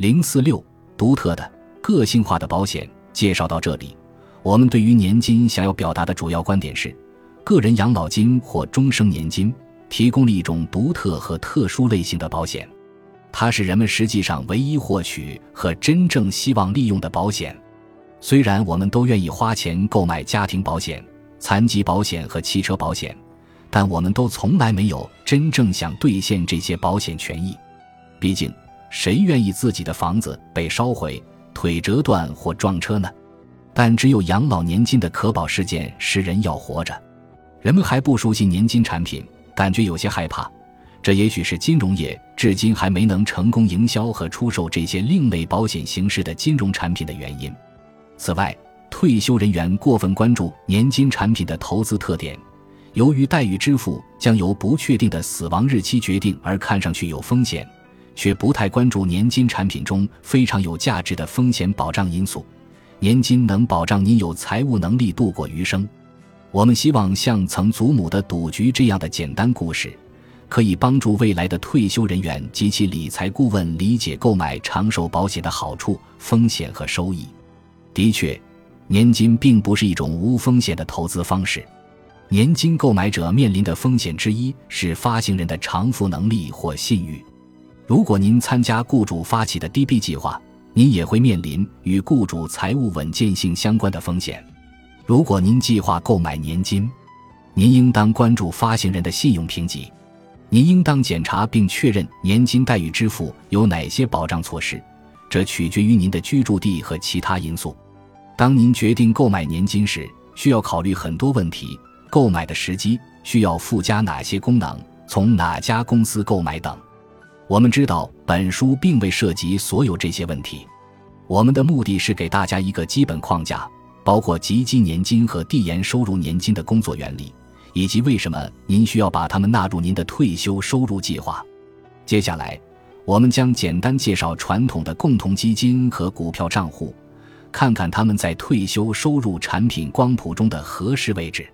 零四六独特的、个性化的保险介绍到这里，我们对于年金想要表达的主要观点是：个人养老金或终生年金提供了一种独特和特殊类型的保险，它是人们实际上唯一获取和真正希望利用的保险。虽然我们都愿意花钱购买家庭保险、残疾保险和汽车保险，但我们都从来没有真正想兑现这些保险权益。毕竟。谁愿意自己的房子被烧毁、腿折断或撞车呢？但只有养老年金的可保事件使人要活着。人们还不熟悉年金产品，感觉有些害怕。这也许是金融业至今还没能成功营销和出售这些另类保险形式的金融产品的原因。此外，退休人员过分关注年金产品的投资特点，由于待遇支付将由不确定的死亡日期决定，而看上去有风险。却不太关注年金产品中非常有价值的风险保障因素。年金能保障您有财务能力度过余生。我们希望像《曾祖母的赌局》这样的简单故事，可以帮助未来的退休人员及其理财顾问理解购买长寿保险的好处、风险和收益。的确，年金并不是一种无风险的投资方式。年金购买者面临的风险之一是发行人的偿付能力或信誉。如果您参加雇主发起的 DB 计划，您也会面临与雇主财务稳健性相关的风险。如果您计划购买年金，您应当关注发行人的信用评级。您应当检查并确认年金待遇支付有哪些保障措施，这取决于您的居住地和其他因素。当您决定购买年金时，需要考虑很多问题：购买的时机、需要附加哪些功能、从哪家公司购买等。我们知道本书并未涉及所有这些问题，我们的目的是给大家一个基本框架，包括积基年金和递延收入年金的工作原理，以及为什么您需要把它们纳入您的退休收入计划。接下来，我们将简单介绍传统的共同基金和股票账户，看看它们在退休收入产品光谱中的合适位置。